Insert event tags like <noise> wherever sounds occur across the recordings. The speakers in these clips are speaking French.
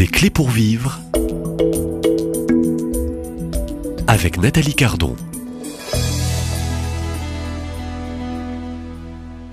Des clés pour vivre avec Nathalie Cardon.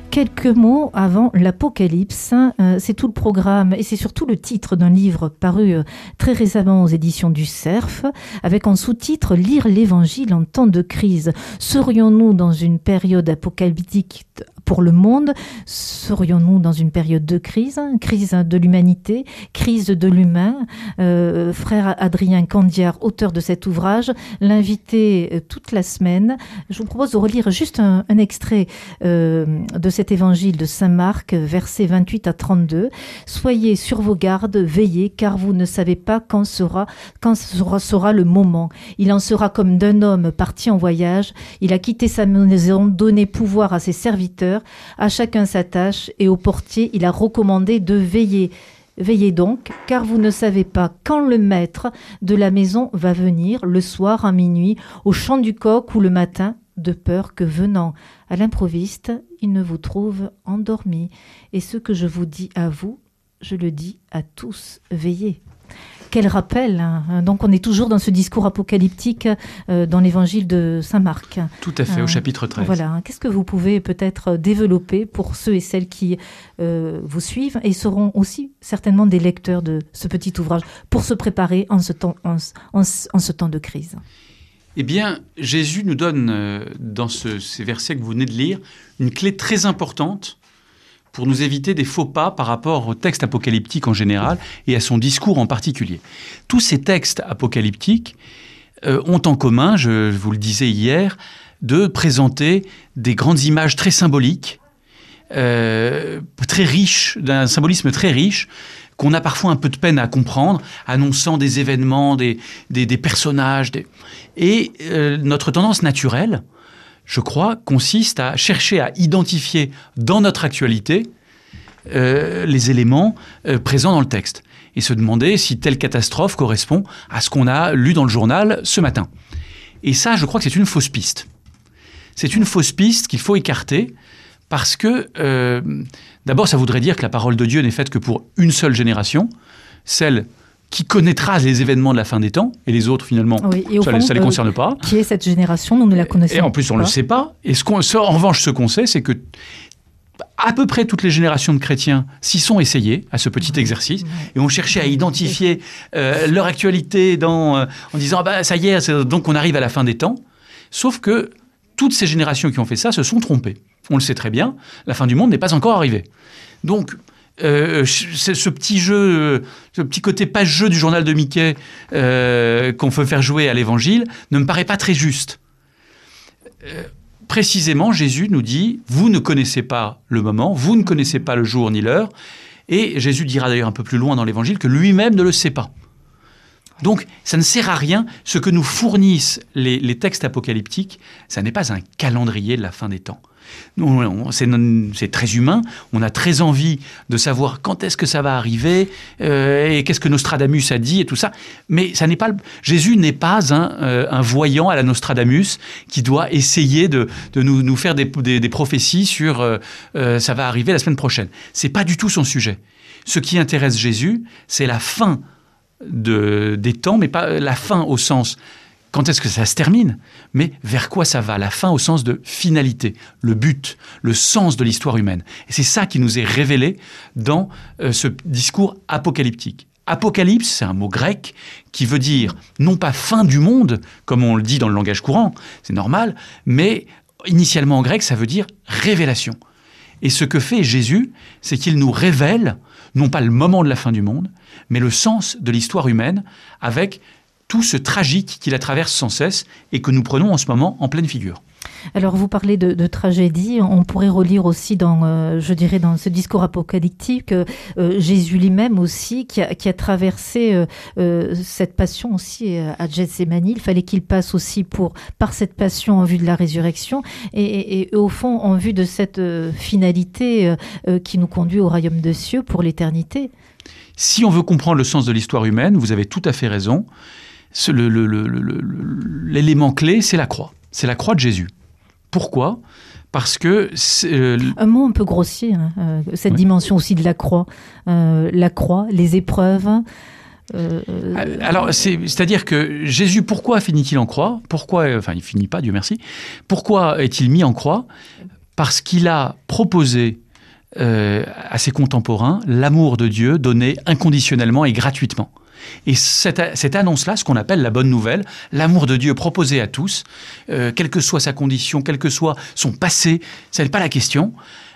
quelques mots avant l'Apocalypse. Euh, c'est tout le programme et c'est surtout le titre d'un livre paru euh, très récemment aux éditions du CERF, avec en sous-titre Lire l'Évangile en temps de crise. Serions-nous dans une période apocalyptique pour le monde Serions-nous dans une période de crise, crise de l'humanité, crise de l'humain? Euh, Frère Adrien Candiard, auteur de cet ouvrage, l'invité euh, toute la semaine. Je vous propose de relire juste un, extrait euh, de cet évangile de Saint Marc, versets 28 à 32. Soyez sur vos gardes, veillez, car vous ne savez pas quand sera, quand sera le moment. Il en sera comme d'un homme parti en voyage. Il a quitté sa maison, donné pouvoir à ses serviteurs à chacun sa tâche, et au portier il a recommandé de veiller. Veillez donc, car vous ne savez pas quand le maître de la maison va venir, le soir, à minuit, au chant du coq ou le matin, de peur que venant à l'improviste, il ne vous trouve endormi. Et ce que je vous dis à vous, je le dis à tous, veillez. Quel rappel hein. Donc on est toujours dans ce discours apocalyptique euh, dans l'évangile de Saint Marc. Tout à fait, au euh, chapitre 13. Voilà. Qu'est-ce que vous pouvez peut-être développer pour ceux et celles qui euh, vous suivent et seront aussi certainement des lecteurs de ce petit ouvrage pour se préparer en ce temps, en, ce temps de crise? Eh bien, Jésus nous donne, dans ces versets que vous venez de lire, une clé très importante pour nous éviter des faux pas par rapport au texte apocalyptique en général et à son discours en particulier. Tous ces textes apocalyptiques euh, ont en commun, je vous le disais hier, de présenter des grandes images très symboliques, euh, très riches, d'un symbolisme très riche, qu'on a parfois un peu de peine à comprendre, annonçant des événements, des, des, personnages. Et euh, notre tendance naturelle, je crois, consiste à chercher à identifier dans notre actualité euh, les éléments euh, présents dans le texte et se demander si telle catastrophe correspond à ce qu'on a lu dans le journal ce matin. Et ça, je crois que c'est une fausse piste. C'est une fausse piste qu'il faut écarter parce que, euh, d'abord, ça voudrait dire que la parole de Dieu n'est faite que pour une seule génération, celle qui connaîtra les événements de la fin des temps, et les autres, finalement, ça ne les, concerne pas. Qui est cette génération Nous ne la connaissons pas. Et en plus, on ne le sait pas. Et ce en revanche, ce qu'on sait, c'est que à peu près toutes les générations de chrétiens s'y sont essayés à ce petit exercice et ont cherché à identifier euh, leur actualité dans, euh, en disant ah bah, ça y est, donc on arrive à la fin des temps. Sauf que toutes ces générations qui ont fait ça se sont trompées. On le sait très bien, la fin du monde n'est pas encore arrivée. Donc, euh, ce petit jeu, ce petit côté pas jeu du journal de Mickey qu'on veut faire jouer à l'évangile ne me paraît pas très juste précisément, Jésus nous dit, vous ne connaissez pas le moment, vous ne connaissez pas le jour ni l'heure, et Jésus dira d'ailleurs un peu plus loin dans l'Évangile que lui-même ne le sait pas. Donc, ça ne sert à rien. Ce que nous fournissent les, textes apocalyptiques, ça n'est pas un calendrier de la fin des temps. C'est très humain. On a très envie de savoir quand est-ce que ça va arriver euh, et qu'est-ce que Nostradamus a dit et tout ça. Mais ça n'est pas Jésus n'est pas euh, un, voyant à la Nostradamus qui doit essayer de, nous, faire des, prophéties sur euh, ça va arriver la semaine prochaine. C'est pas du tout son sujet. Ce qui intéresse Jésus, c'est la fin des temps, mais pas la fin au sens quand est-ce que ça se termine, mais vers quoi ça va, la fin au sens de finalité, le but, le sens de l'histoire humaine. Et c'est ça qui nous est révélé dans euh, ce discours apocalyptique. Apocalypse, c'est un mot grec qui veut dire non pas fin du monde, comme on le dit dans le langage courant, c'est normal, mais initialement en grec, ça veut dire révélation. Et ce que fait Jésus, c'est qu'il nous révèle non pas le moment de la fin du monde, mais le sens de l'histoire humaine avec tout ce tragique qui la traverse sans cesse et que nous prenons en ce moment en pleine figure. Alors vous parlez de, tragédie, on pourrait relire aussi dans, euh, je dirais, dans ce discours apocalyptique, euh, Jésus lui-même aussi, qui a, traversé euh, cette passion aussi à Gethsemane. Il fallait qu'il passe aussi par cette passion en vue de la résurrection et, au fond en vue de cette finalité qui nous conduit au royaume de cieux pour l'éternité. Si on veut comprendre le sens de l'histoire humaine, vous avez tout à fait raison l'élément clé, c'est la croix. C'est la croix de Jésus. Pourquoi? Parce que euh, un mot un peu grossier, hein, euh, cette dimension aussi de la croix, euh, la croix, les épreuves. Alors, c'est- c'est-à-dire que Jésus, pourquoi finit-il en croix? Pourquoi, enfin, il finit pas, Dieu merci. Pourquoi est-il mis en croix? Parce qu'il a proposé euh, à ses contemporains l'amour de Dieu donné inconditionnellement et gratuitement. Et cette, cette annonce-là, ce qu'on appelle la bonne nouvelle, l'amour de Dieu proposé à tous, euh, quelle que soit sa condition, quel que soit son passé, ce n'est pas la question.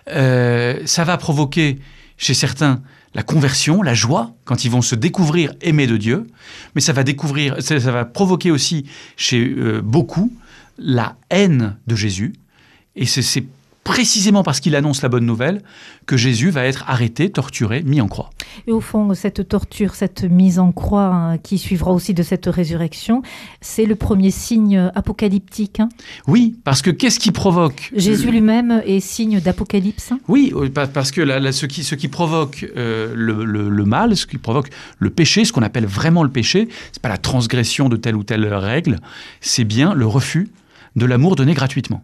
Euh, ça va provoquer chez certains la conversion, la joie, quand ils vont se découvrir aimés de Dieu, mais ça va, découvrir, ça, va provoquer aussi chez euh, beaucoup la haine de Jésus. Et c'est précisément parce qu'il annonce la bonne nouvelle que Jésus va être arrêté, torturé, mis en croix. Et au fond, cette torture, cette mise en croix hein, qui suivra aussi de cette résurrection, c'est le premier signe apocalyptique. hein. Oui, parce que qu'est-ce qui provoque Jésus lui-même est signe d'apocalypse. hein. Oui, euh, pa- parce que ce, qui, ce qui provoque euh, le, le- le mal, ce qui provoque le péché, ce qu'on appelle vraiment le péché, c'est pas la transgression de telle ou telle règle, c'est bien le refus de l'amour donné gratuitement.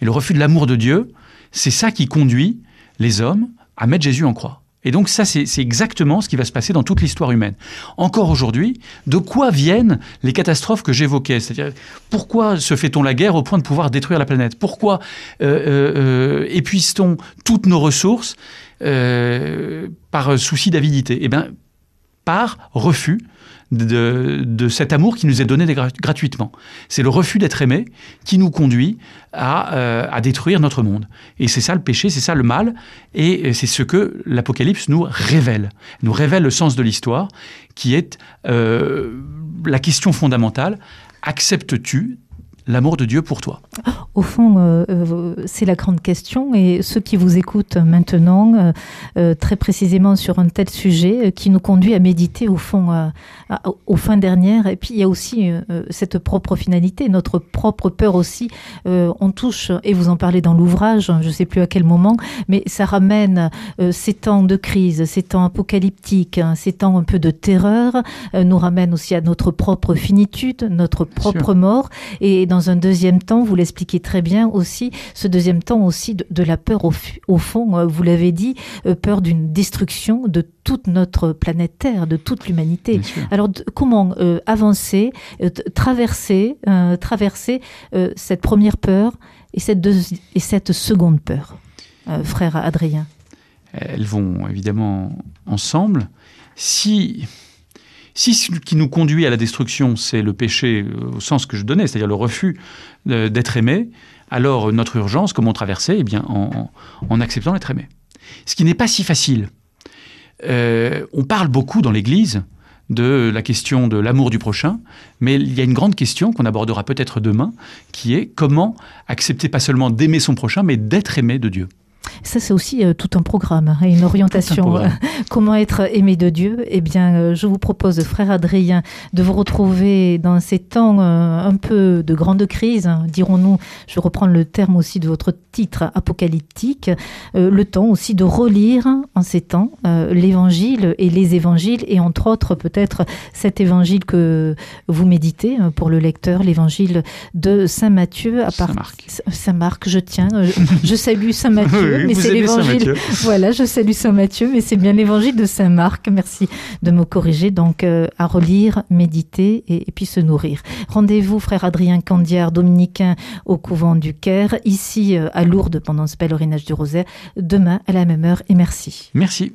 Et le refus de l'amour de Dieu, c'est ça qui conduit les hommes à mettre Jésus en croix. Et donc ça, c'est exactement ce qui va se passer dans toute l'histoire humaine. Encore aujourd'hui, de quoi viennent les catastrophes que j'évoquais? C'est-à-dire, pourquoi se fait-on la guerre au point de pouvoir détruire la planète? Pourquoi euh, euh, euh, épuise-t-on toutes nos ressources par souci d'avidité? Eh bien, par refus de, de cet amour qui nous est donné gra- gratuitement. C'est le refus d'être aimé qui nous conduit à, euh, à détruire notre monde. Et c'est ça le péché, c'est ça le mal, et c'est ce que l'Apocalypse nous révèle. Nous révèle le sens de l'histoire, qui est euh, la question fondamentale. Acceptes-tu l'amour de Dieu pour toi Au fond, euh, euh, c'est la grande question. Et ceux qui vous écoutent maintenant, euh, très précisément sur un tel sujet, qui nous conduit à méditer au fond, à- aux fins dernières. Et puis il y a aussi euh, cette propre finalité, notre propre peur aussi. On touche, et vous en parlez dans l'ouvrage, je ne sais plus à quel moment, mais ça ramène ces temps de crise, ces temps apocalyptiques, hein, ces temps un peu de terreur, nous ramène aussi à notre propre finitude, notre propre mort. Et dans un deuxième temps, vous l'expliquez très bien aussi, ce deuxième temps aussi de, de la peur au, fond, euh, vous l'avez dit, euh, peur d'une destruction de toute notre planète Terre, de toute l'humanité. Alors comment euh, avancer, euh, traverser, euh, traverser cette première peur et cette, et cette seconde peur, frère Adrien? Elles vont évidemment ensemble. Si, si ce qui nous conduit à la destruction, c'est le péché euh, au sens que je donnais, c'est-à-dire le refus euh, d'être aimé, alors euh, notre urgence, comment traverser? Eh bien, en, acceptant d'être aimé. Ce qui n'est pas si facile. On parle beaucoup dans l'Église de la question de l'amour du prochain, mais il y a une grande question qu'on abordera peut-être demain, qui est comment accepter pas seulement d'aimer son prochain, mais d'être aimé de Dieu. Ça, c'est aussi euh, tout un programme hein, et une orientation. euh, <laughs> comment être aimé de Dieu Eh bien, euh, je vous propose, frère Adrien, de vous retrouver dans ces temps un peu de grande crise, hein, dirons-nous. Je vais reprendre le terme aussi de votre titre apocalyptique. euh, le temps aussi de relire en ces temps euh, l'Évangile et les Évangiles, et entre autres peut-être cet Évangile que vous méditez pour le lecteur, l'Évangile de Saint Matthieu. À part Saint-Marc. Saint-Marc, je tiens. Je, je salue Saint <laughs> Matthieu, mais c'est l'évangile. Voilà, je salue Saint Matthieu, mais c'est bien l'évangile de Saint Marc. Merci de me corriger. Donc, euh, à relire, méditer et, et puis se nourrir. Rendez-vous, frère Adrien Candiard, dominicain au couvent du Caire, ici euh, à Lourdes pendant ce pèlerinage du Rosaire, demain à la même heure. Et merci. Merci.